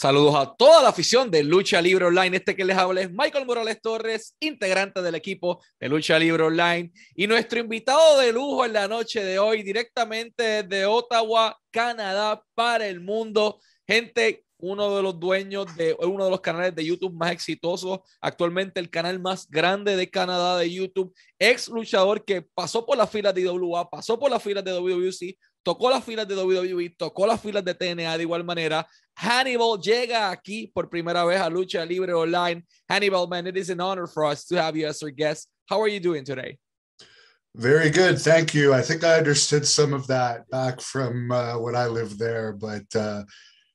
Saludos a toda la afición de Lucha Libre Online. Este que les habla es Michael Morales Torres, integrante del equipo de Lucha Libre Online. Y nuestro invitado de lujo en la noche de hoy, directamente de Ottawa, Canadá, para el mundo. Gente, uno de los dueños de uno de los canales de YouTube más exitosos, actualmente el canal más grande de Canadá de YouTube, ex luchador que pasó por las filas de IWA, pasó por las filas de WWC, tocó las filas de WWE, tocó las filas de TNA de igual manera. Hannibal llega aquí por primera vez a Lucha Libre Online. Hannibal, man, it is an honor for us to have you as our guest. How are you doing today? Very good, thank you. I think I understood some of that back from uh, when I lived there, but uh,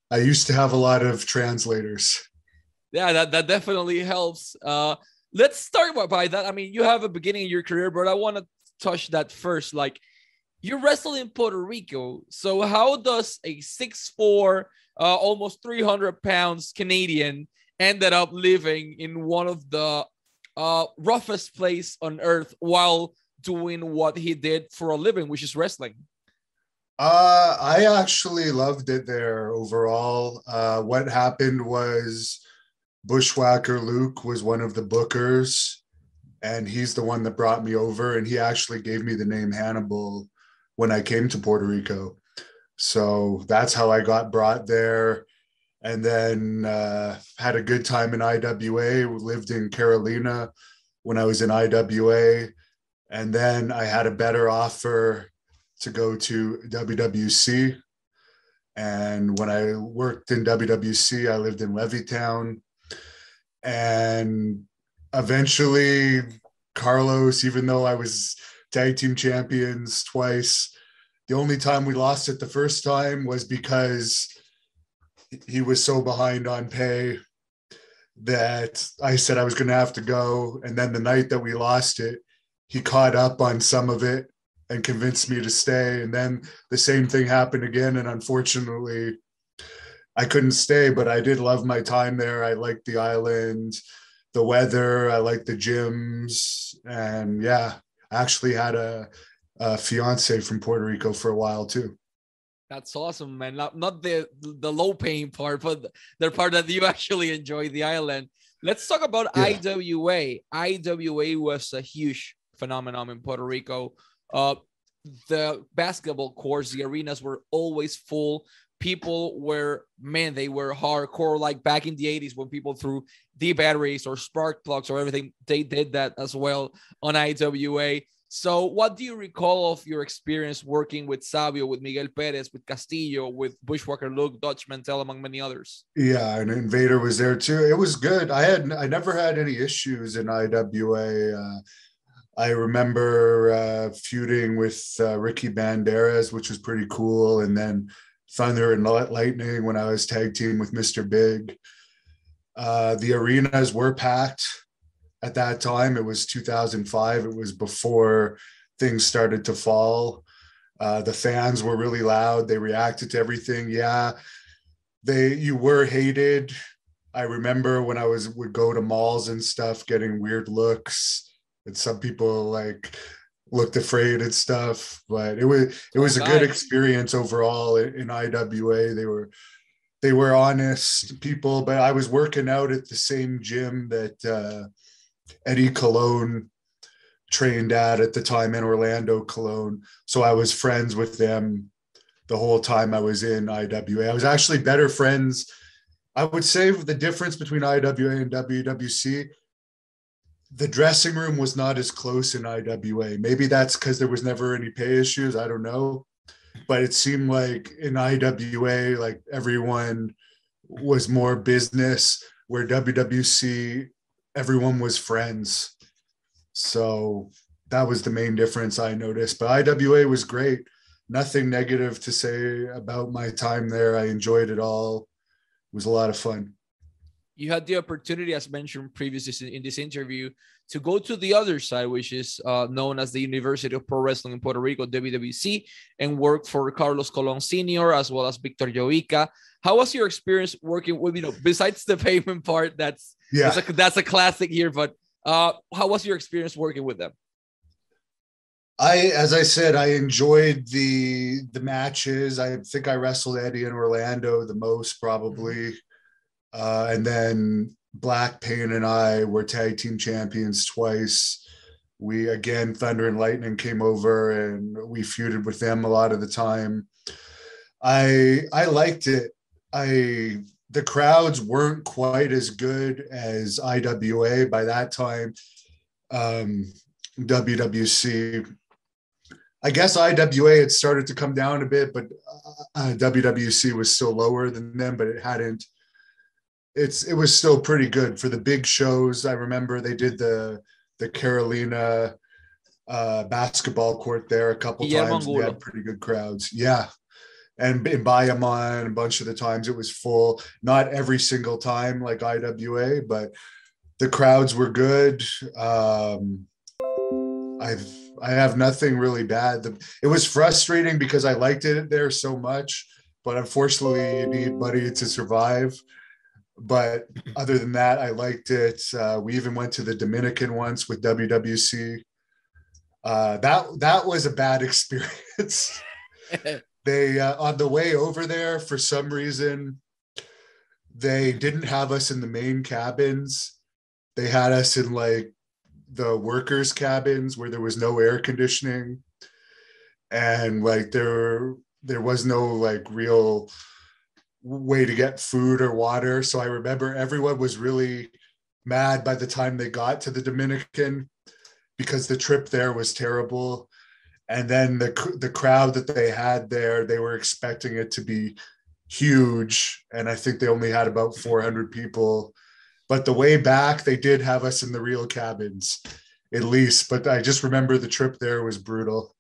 I used to have a lot of translators. Yeah, that, that definitely helps. Uh, let's start by that. I mean, you have a beginning in your career, but I want to touch that first. Like, you wrestle in Puerto Rico. So how does a 6'4", uh, almost 300 pounds Canadian ended up living in one of the uh, roughest place on earth while doing what he did for a living, which is wrestling? Uh, I actually loved it there overall. Uh, what happened was Bushwhacker Luke was one of the bookers, and he's the one that brought me over, and he actually gave me the name Hannibal when I came to Puerto Rico. So that's how I got brought there. And then uh, had a good time in IWA, lived in Carolina when I was in IWA. And then I had a better offer to go to WWC. And when I worked in WWC, I lived in Levittown. And eventually, Carlos, even though I was tag team champions twice. The only time we lost it the first time was because he was so behind on pay that I said I was going to have to go. And then the night that we lost it, he caught up on some of it and convinced me to stay. And then the same thing happened again. And unfortunately, I couldn't stay, but I did love my time there. I liked the island, the weather, I liked the gyms. And yeah, actually had a, a fiance from Puerto Rico for a while too. That's awesome, man. Not, not the the low paying part, but the part that you actually enjoy the island. Let's talk about yeah. IWA. IWA was a huge phenomenon in Puerto Rico. Uh, the basketball courts, the arenas were always full. People were, man, they were hardcore. Like back in the 80s when people threw D batteries or spark plugs or everything, they did that as well on IWA. So, what do you recall of your experience working with Savio, with Miguel Perez, with Castillo, with Bushwhacker Luke, Dutch Mantell, among many others? Yeah, and Invader was there too. It was good. I had I never had any issues in IWA. Uh, I remember uh, feuding with uh, Ricky Banderas, which was pretty cool, and then Thunder and Lightning when I was tag team with Mr. Big. Uh, the arenas were packed at that time. It was 2005. It was before things started to fall. Uh, the fans were really loud. They reacted to everything. Yeah, they you were hated. I remember when I was would go to malls and stuff, getting weird looks, and some people like looked afraid and stuff. But it was it was a good experience overall in, IWA. They were they were honest people, but I was working out at the same gym that uh, Eddie Colon trained at at the time in Orlando, Colon. So I was friends with them the whole time I was in IWA. I was actually better friends. I would say the difference between IWA and WWC, the dressing room was not as close in IWA. Maybe that's because there was never any pay issues. I don't know but it seemed like in IWA, like everyone was more business, where WWC, everyone was friends. So that was the main difference I noticed. But IWA was great. Nothing negative to say about my time there. I enjoyed it all. It was a lot of fun you had the opportunity, as mentioned previously in this interview, to go to the other side, which is uh, known as the University of Pro Wrestling in Puerto Rico, WWC, and work for Carlos Colon Sr. as well as Victor Jovica. How was your experience working with, you know, besides the payment part, that's yeah, that's a, that's a classic here, but uh, how was your experience working with them? I, as I said, I enjoyed the the matches. I think I wrestled Eddie in Orlando the most, probably. Mm-hmm Uh, and then Black Pain and I were tag team champions twice. We again, Thunder and Lightning came over and we feuded with them a lot of the time. I I liked it. I the crowds weren't quite as good as IWA by that time. Um, WWC. I guess IWA had started to come down a bit, but uh, WWC was still lower than them, but it hadn't. It's it was still pretty good for the big shows. I remember they did the the Carolina uh, basketball court there a couple times. We had pretty good crowds. Yeah, and in Bayamon, a bunch of the times it was full. Not every single time like IWA, but the crowds were good. Um, I've I have nothing really bad. The, it was frustrating because I liked it there so much, but unfortunately, you need money to survive. But other than that, I liked it. Uh, we even went to the Dominican once with WWC. Uh, that that was a bad experience. they uh, on the way over there for some reason they didn't have us in the main cabins they had us in like the workers cabins where there was no air conditioning and like there there was no like real way to get food or water. So i remember everyone was really mad by the time they got to the dominican because the trip there was terrible. And then the the crowd that they had there they were expecting it to be huge. And i think they only had about 400 people. But the way back they did have us in the real cabins at least. But i just remember the trip there was brutal.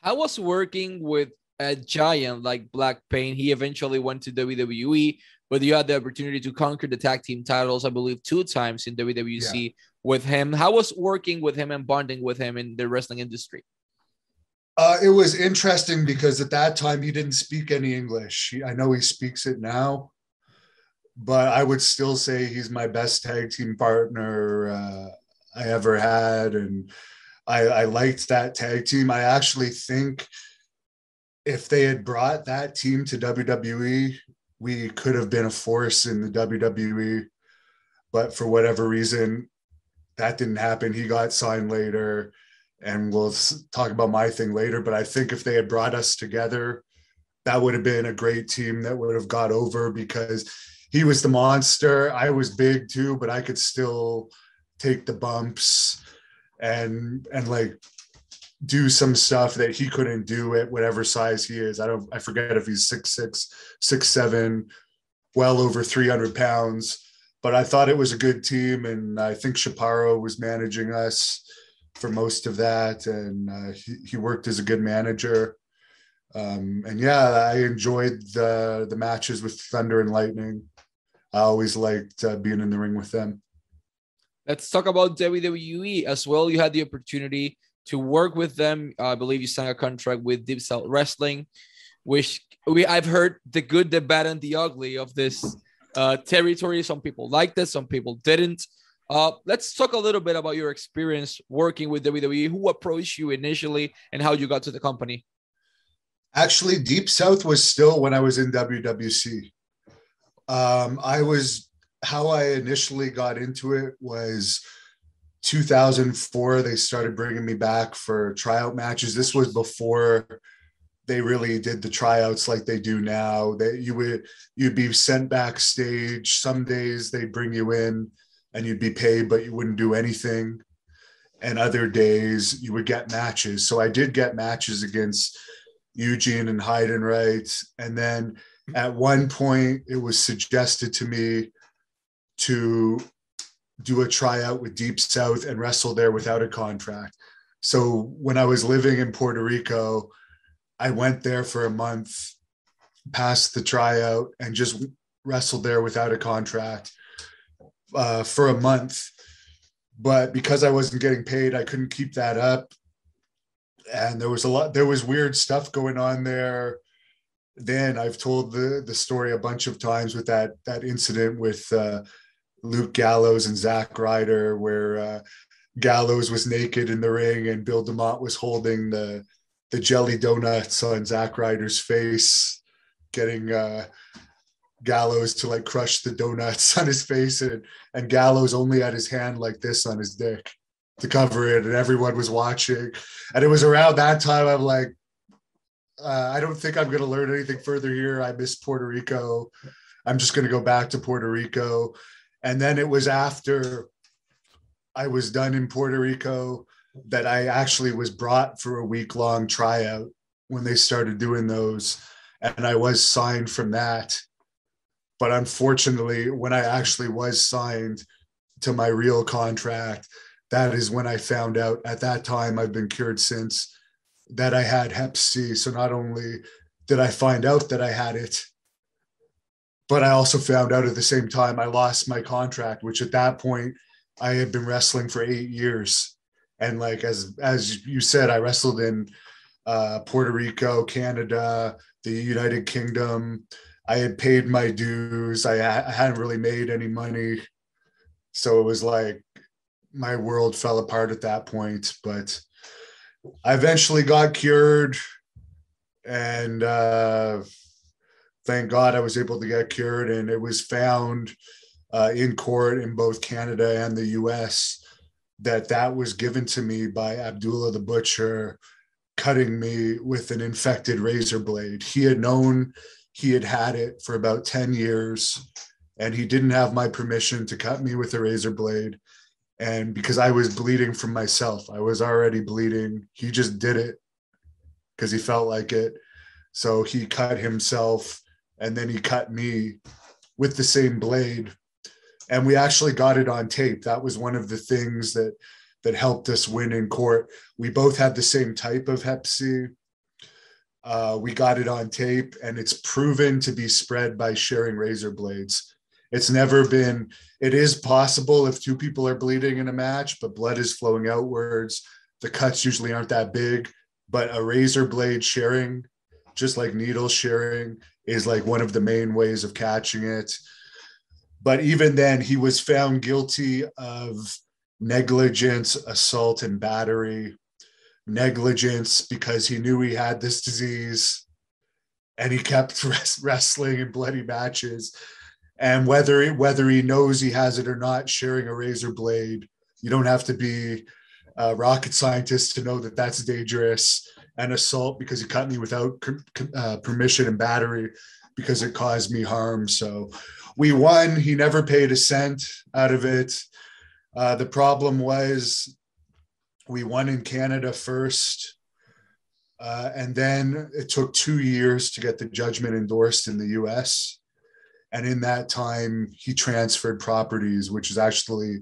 How was working with a giant like black pain he eventually went to wwe but you had the opportunity to conquer the tag team titles i believe two times in wwc yeah. with him how was working with him and bonding with him in the wrestling industry uh, it was interesting because at that time he didn't speak any English. I know he speaks it now, but I would still say he's my best tag team partner uh, I ever had, and I, I liked that tag team. I actually think if they had brought that team to WWE, we could have been a force in the WWE, but for whatever reason, that didn't happen. He got signed later and we'll talk about my thing later. But I think if they had brought us together, that would have been a great team that would have got over because he was the monster. I was big too, but I could still take the bumps and and like do some stuff that he couldn't do at whatever size he is. I don't I forget if he's six six, six seven, well over 300 pounds. But I thought it was a good team, and I think Chaparro was managing us for most of that, and uh, he, he worked as a good manager. Um, and yeah, I enjoyed the the matches with Thunder and Lightning. I always liked uh, being in the ring with them. Let's talk about WWE as well. You had the opportunity to work with them. I believe you signed a contract with Deep South Wrestling, which we I've heard the good, the bad, and the ugly of this uh, territory. Some people liked it, some people didn't. Uh, let's talk a little bit about your experience working with WWE. Who approached you initially, and how you got to the company? Actually, Deep South was still when I was in WWC. Um, I was how I initially got into it was 2004. They started bringing me back for tryout matches. This was before they really did the tryouts like they do now. That you would you'd be sent backstage. Some days they'd bring you in and you'd be paid, but you wouldn't do anything. And other days you would get matches. So I did get matches against Eugene and Heidenreich. And then at one point, it was suggested to me to do a tryout with Deep South and wrestle there without a contract. So when I was living in Puerto Rico, I went there for a month, passed the tryout, and just wrestled there without a contract uh, for a month, but because I wasn't getting paid, I couldn't keep that up. And there was a lot, there was weird stuff going on there. Then I've told the the story a bunch of times with that that incident with uh, Luke Gallows and Zack Ryder, where uh, Gallows was naked in the ring and Bill DeMott was holding the the jelly donuts on Zack Ryder's face, getting uh, Gallows to like crush the donuts on his face, and and Gallows only had his hand like this on his dick to cover it, and everyone was watching. And it was around that time I'm like, uh, I don't think I'm going to learn anything further here. I miss Puerto Rico. I'm just going to go back to Puerto Rico. And then it was after I was done in Puerto Rico that I actually was brought for a week long tryout when they started doing those. And I was signed from that. But unfortunately, when I actually was signed to my real contract, that is when I found out at that time, I've been cured since that I had Hep C. So not only did I find out that I had it, but I also found out at the same time I lost my contract, which at that point I had been wrestling for eight years. And like as as you said, I wrestled in uh, Puerto Rico, Canada, the United Kingdom. I had paid my dues. I, I hadn't really made any money, so it was like my world fell apart at that point. But I eventually got cured, and uh, thank God I was able to get cured. And it was found uh, in court in both Canada and the U.S. that that was given to me by Abdullah the butcher, cutting me with an infected razor blade. He had known he had had it for about ten years, and he didn't have my permission to cut me with a razor blade and because I was bleeding from myself, I was already bleeding. He just did it because he felt like it. So he cut himself and then he cut me with the same blade. And we actually got it on tape. That was one of the things that that helped us win in court. We both had the same type of Hep C. Uh, we got it on tape, and it's proven to be spread by sharing razor blades. It's never been, it is possible if two people are bleeding in a match, but blood is flowing outwards. The cuts usually aren't that big, but a razor blade sharing, just like needle sharing, is like one of the main ways of catching it. But even then, he was found guilty of negligence, assault, and battery. Negligence because he knew he had this disease and he kept wrestling in bloody matches and whether whether he knows he has it or not, sharing a razor blade, you don't have to be a rocket scientist to know that that's dangerous. And assault because he cut me without uh, permission and battery because it caused me harm. So we won. He never paid a cent out of it. Uh, the problem was we won in Canada first. Uh, and then it took two years to get the judgment endorsed in the US and in that time he transferred properties which is actually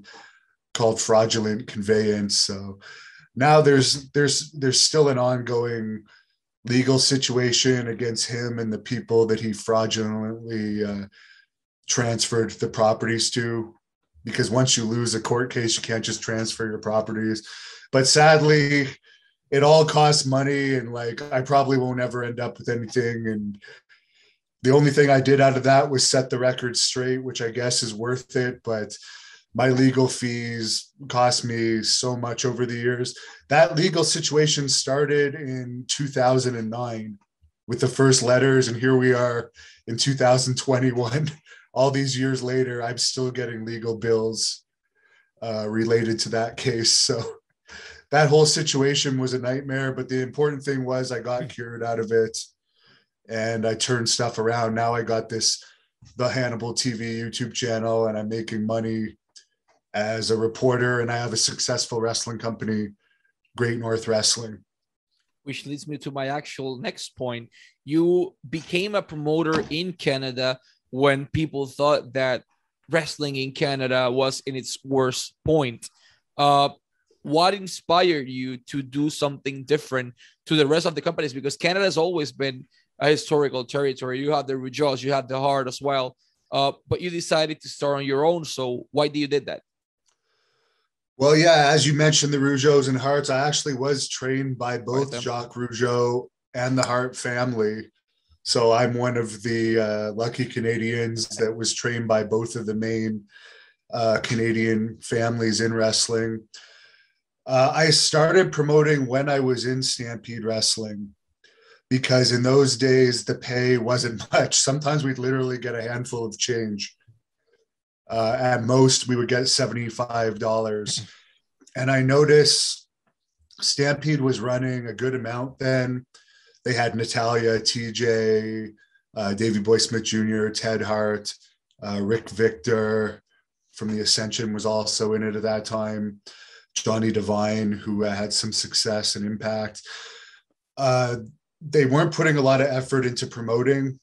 called fraudulent conveyance so now there's there's there's still an ongoing legal situation against him and the people that he fraudulently uh, transferred the properties to. Because once you lose a court case you can't just transfer your properties. But sadly it all costs money and like i probably won't ever end up with anything. And the only thing I did out of that was set the record straight, which I guess is worth it. But my legal fees cost me so much over the years. That legal situation started in 2009 with the first letters, and here we are in 2021. All these years later, I'm still getting legal bills uh, related to that case. So that whole situation was a nightmare. But the important thing was I got cured out of it and I turned stuff around. Now I got this the Hannibal TV YouTube channel and I'm making money as a reporter and I have a successful wrestling company, Great North Wrestling. Which leads me to my actual next point. You became a promoter in Canada when people thought that wrestling in Canada was in its worst point. Uh, what inspired you to do something different to the rest of the companies? Because Canada has always been a historical territory. You had the Rougeaus, you had the Hart as well, uh, but you decided to start on your own. So why do you did that? Well, yeah, as you mentioned, the Rougeaus and Harts, I actually was trained by both right Jacques Rougeau and the Hart family. So I'm one of the uh, lucky Canadians that was trained by both of the main uh, Canadian families in wrestling. Uh, I started promoting when I was in Stampede Wrestling. because in those days the pay wasn't much. Sometimes we'd literally get a handful of change. Uh, at most, we would get $75. And I noticed Stampede was running a good amount then. They had Natalya, TJ, uh, Davey Boy Smith Jr., Ted Hart, uh, Rick Victor from the Ascension was also in it at that time. Johnny Devine, who had some success and impact. Uh, they weren't putting a lot of effort into promoting,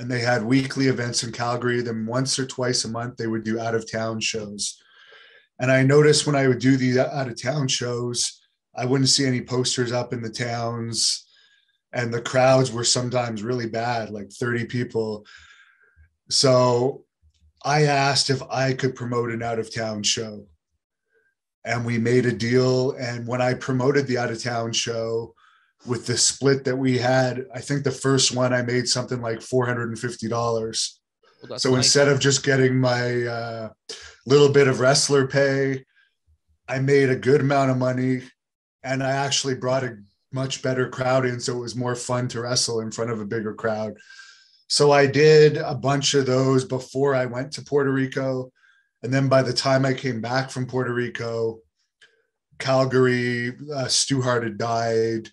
and they had weekly events in Calgary. Then once or twice a month, they would do out of town shows. And I noticed when I would do the out of town shows, I wouldn't see any posters up in the towns, and the crowds were sometimes really bad, like 30 people. So I asked if I could promote an out of town show and we made a deal. And when I promoted the out of town show with the split that we had, I think the first one I made something like $450. Well, so nice. instead of just getting my uh, little bit of wrestler pay, I made a good amount of money and I actually brought a much better crowd in. So it was more fun to wrestle in front of a bigger crowd. So I did a bunch of those before I went to Puerto Rico. And then by the time I came back from Puerto Rico, Calgary, uh, Stu Hart had died.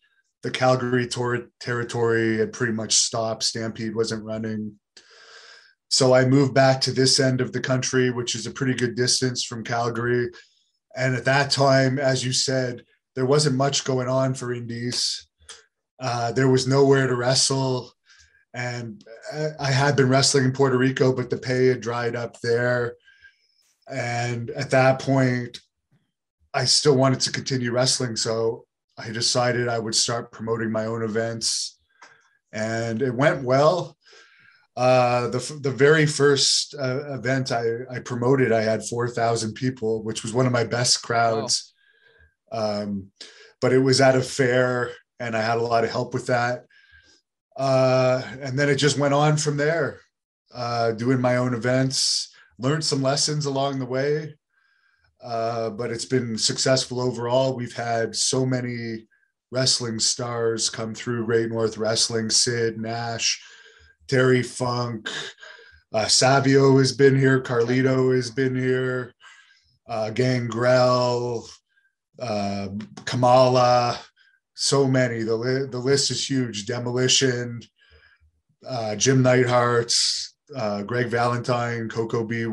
The Calgary tor- territory had pretty much stopped. Stampede wasn't running. So I moved back to this end of the country, which is a pretty good distance from Calgary. And at that time, as you said, there wasn't much going on for indies. Uh, there was nowhere to wrestle. And I had been wrestling in Puerto Rico, but the pay had dried up there. And at that point, I still wanted to continue wrestling. So I decided I would start promoting my own events. And it went well. Uh, the, the very first uh, event I, I promoted, I had 4,000 people, which was one of my best crowds. Wow. Um, but it was at a fair, and I had a lot of help with that. Uh, and then it just went on from there, uh, doing my own events learned some lessons along the way, uh, but it's been successful overall. We've had so many wrestling stars come through Great North Wrestling, Sid, Nash, Terry Funk, uh, Savio has been here, Carlito has been here, uh, Gangrel, uh, Kamala, so many. The, li- the list is huge. Demolition, uh, Jim Neidhart's, uh, Greg Valentine, Koko B.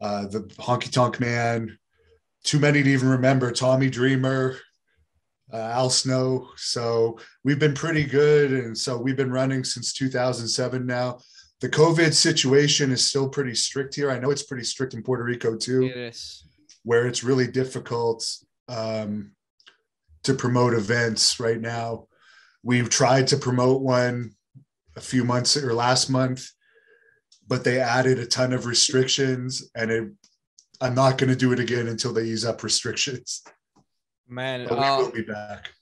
Uh, the Honky Tonk Man. Too many to even remember. Tommy Dreamer, uh, Al Snow. So we've been pretty good, and so we've been running since 2007 now. The COVID situation is still pretty strict here. I know it's pretty strict in Puerto Rico too, where it's really difficult um, to promote events right now. We've tried to promote one a few months or last month, but they added a ton of restrictions, and it, I'm not going to do it again until they ease up restrictions. Man, but we uh, will be back.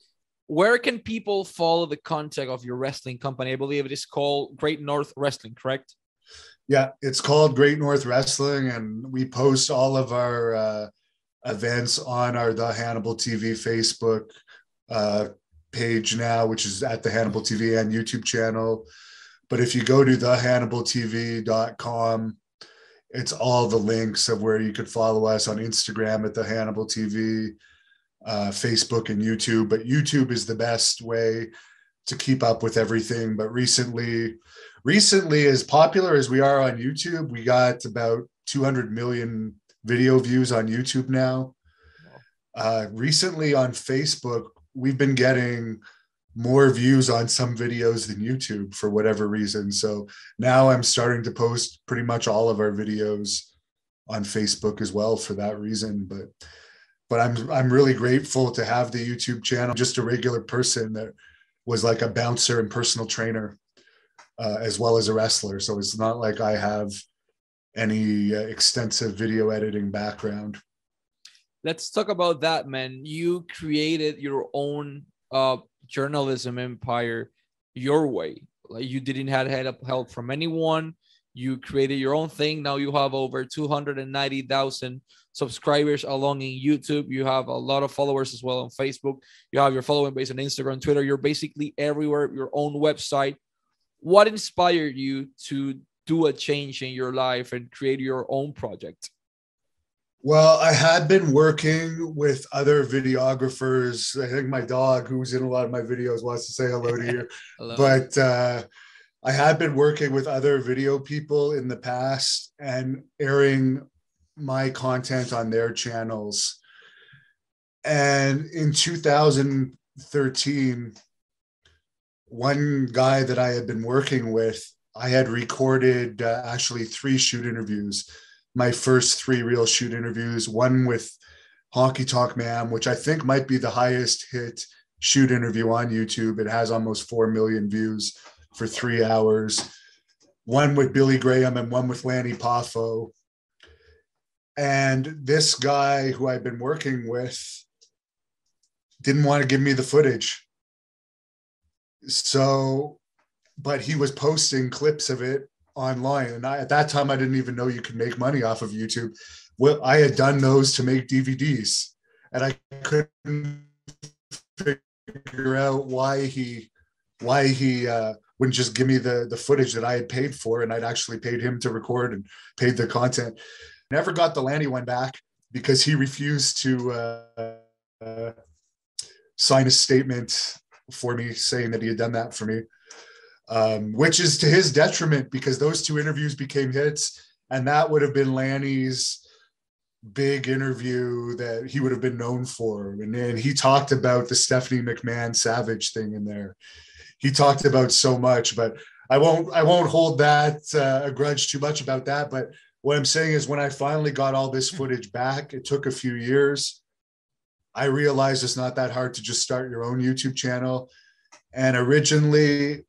Where can people follow the contact of your wrestling company? I believe it is called Great North Wrestling, correct? Yeah, it's called Great North Wrestling, and we post all of our uh, events on our The Hannibal TV Facebook uh, page now, which is at the Hannibal TV and YouTube channel. But if you go to thehannibaltv.com, it's all the links of where you could follow us on Instagram at the Hannibal TV, uh, Facebook, and YouTube. But YouTube is the best way to keep up with everything. But recently, recently, as popular as we are on YouTube, we got about 200 million video views on YouTube now. Uh, recently on Facebook, we've been getting more views on some videos than YouTube for whatever reason. So now I'm starting to post pretty much all of our videos on Facebook as well for that reason. But but I'm I'm really grateful to have the YouTube channel. Just a regular person that was like a bouncer and personal trainer, uh, as well as a wrestler. So it's not like I have any uh, extensive video editing background. Let's talk about that, man. You created your own uh, journalism empire your way. Like you didn't have help help from anyone. you created your own thing. Now you have over 290,000 subscribers along in YouTube. You have a lot of followers as well on Facebook. You have your following base on Instagram, Twitter. You're basically everywhere, your own website. What inspired you to do a change in your life and create your own project? Well, I had been working with other videographers. I think my dog, who's in a lot of my videos, wants to say hello to you. hello. But uh, I had been working with other video people in the past and airing my content on their channels. And in 2013, one guy that I had been working with, I had recorded uh, actually three shoot interviews. My first three real shoot interviews, one with Honky Tonk Man, which I think might be the highest hit shoot interview on YouTube. It has almost 4 million views for three hours, one with Billy Graham and one with Lanny Poffo. And this guy who I've been working with didn't want to give me the footage. So, but he was posting clips of it online. And I, at that time, I didn't even know you could make money off of YouTube. Well, I had done those to make DVDs, and I couldn't figure out why he why he uh, wouldn't just give me the the footage that I had paid for, and I'd actually paid him to record and paid the content. Never got the Lanny one back because he refused to uh, uh, sign a statement for me saying that he had done that for me, um, which is to his detriment because those two interviews became hits, and that would have been Lanny's big interview that he would have been known for. And then he talked about the Stephanie McMahon Savage thing in there he talked about so much, but I won't I won't hold that uh, a grudge too much about that. But what I'm saying is, when I finally got all this footage back, it took a few years. I realized it's not that hard to just start your own YouTube channel. And originally,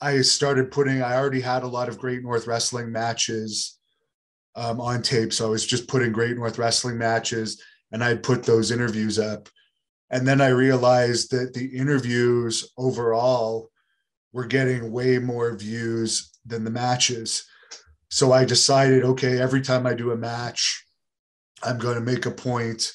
I started putting. I already had a lot of Great North Wrestling matches um, on tape, so I was just putting Great North Wrestling matches, and I'd put those interviews up. And then I realized that the interviews overall were getting way more views than the matches. So I decided, okay, every time I do a match, I'm going to make a point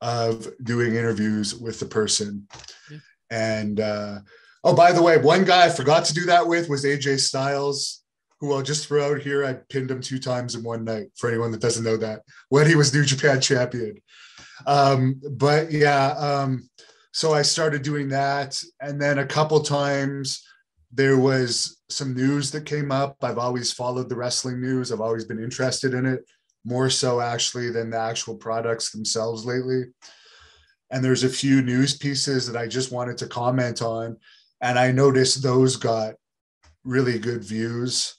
of doing interviews with the person. Yeah. And uh, oh, by the way, one guy I forgot to do that with was AJ Styles, who I'll just throw out here. I pinned him two times in one night for anyone that doesn't know that when he was New Japan champion. Um, but yeah, um, so I started doing that. And then a couple times there was some news that came up. I've always followed the wrestling news, I've always been interested in it, more so actually than the actual products themselves lately. And there's a few news pieces that I just wanted to comment on. And I noticed those got really good views.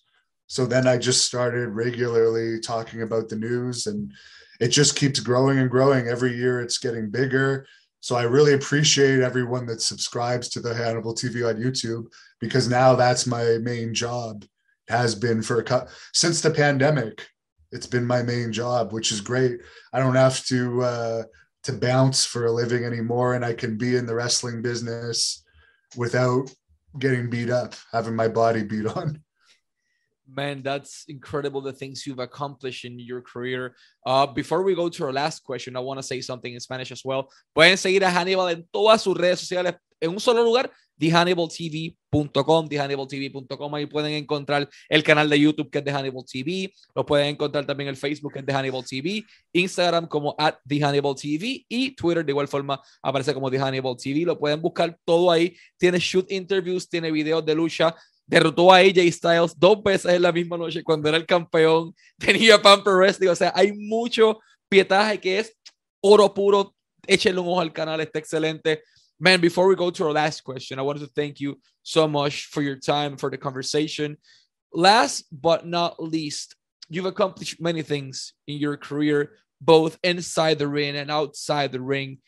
So then I just started regularly talking about the news and it just keeps growing and growing. Every year it's getting bigger. So I really appreciate everyone that subscribes to the Hannibal TV on YouTube because now that's my main job. Has been for a since the pandemic. It's been my main job, which is great. I don't have to uh, to bounce for a living anymore, and I can be in the wrestling business without getting beat up, having my body beat on man, that's incredible the things you've accomplished in your career. Uh, before we go to our last question, I want to say something in Spanish as well. Pueden seguir a Hannibal en todas sus redes sociales en un solo lugar, TheHannibalTV.com, TheHannibalTV.com. Ahí pueden encontrar el canal de YouTube que es The Hannibal TV. Lo pueden encontrar también el Facebook que es The Hannibal TV, Instagram como at TV y Twitter de igual forma aparece como The Hannibal TV. Lo pueden buscar todo ahí. Tiene shoot interviews, tiene videos de lucha, derrotó a AJ Styles dos veces en la misma noche cuando era el campeón, tenía Pamper Wrestling, o sea, hay mucho pietaje que es oro puro. Échenle un ojo al canal, está excelente. Man, before we go to our last question, I wanted to thank you so much for your time, for the conversation. Last but not least, you've accomplished many things in your career, both inside the ring and outside the ring.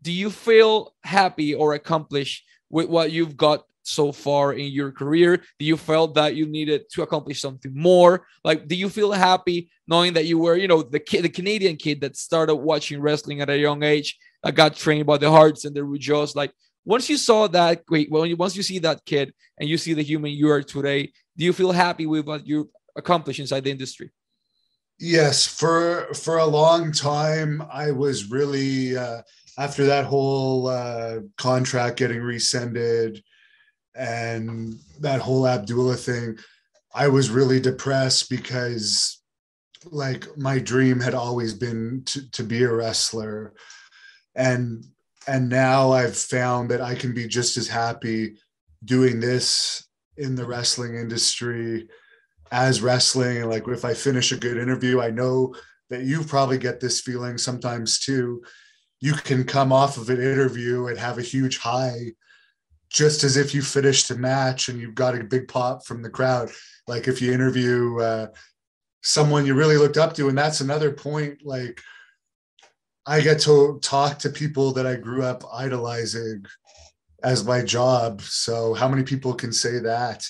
Do you feel happy or accomplished with what you've got so far in your career? Do you felt that you needed to accomplish something more? Like, do you feel happy knowing that you were, you know, the kid, the Canadian kid that started watching wrestling at a young age, that got trained by the Harts and the Rougeaus? Like, once you saw that, great. Well, once you see that kid and you see the human you are today, do you feel happy with what you accomplished inside the industry? Yes, for for a long time, I was really uh, after that whole uh, contract getting rescinded and that whole Abdullah thing. I was really depressed because, like, my dream had always been to, to be a wrestler, and and now I've found that I can be just as happy doing this in the wrestling industry as wrestling. Like if I finish a good interview, I know that you probably get this feeling sometimes too. You can come off of an interview and have a huge high just as if you finished a match and you've got a big pop from the crowd. Like if you interview uh, someone you really looked up to, and that's another point. Like I get to talk to people that I grew up idolizing as my job. So how many people can say that?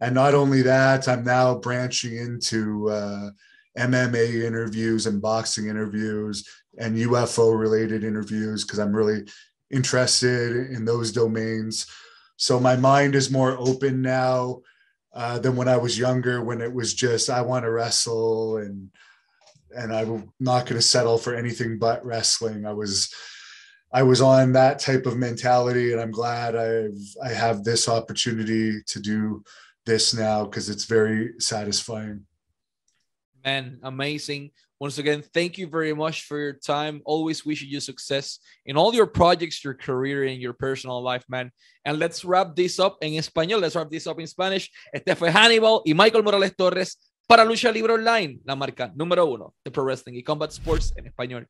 and not only that, I'm now branching into uh, MMA interviews and boxing interviews and UFO related interviews because I'm really interested in those domains. So my mind is more open now uh, than when I was younger, when it was just I want to wrestle and and I'm not going to settle for anything but wrestling. I was I was on that type of mentality, and I'm glad I've I have this opportunity to do this now because it's very satisfying. Man, amazing. Once again, thank you very much for your time. Always wishing you success in all your projects, your career, and your personal life, man. And let's wrap this up in español. Let's wrap this up in Spanish. Este fue Hannibal y Michael Morales Torres para Lucha Libre Online, la marca número uno de Pro Wrestling y Combat Sports en español.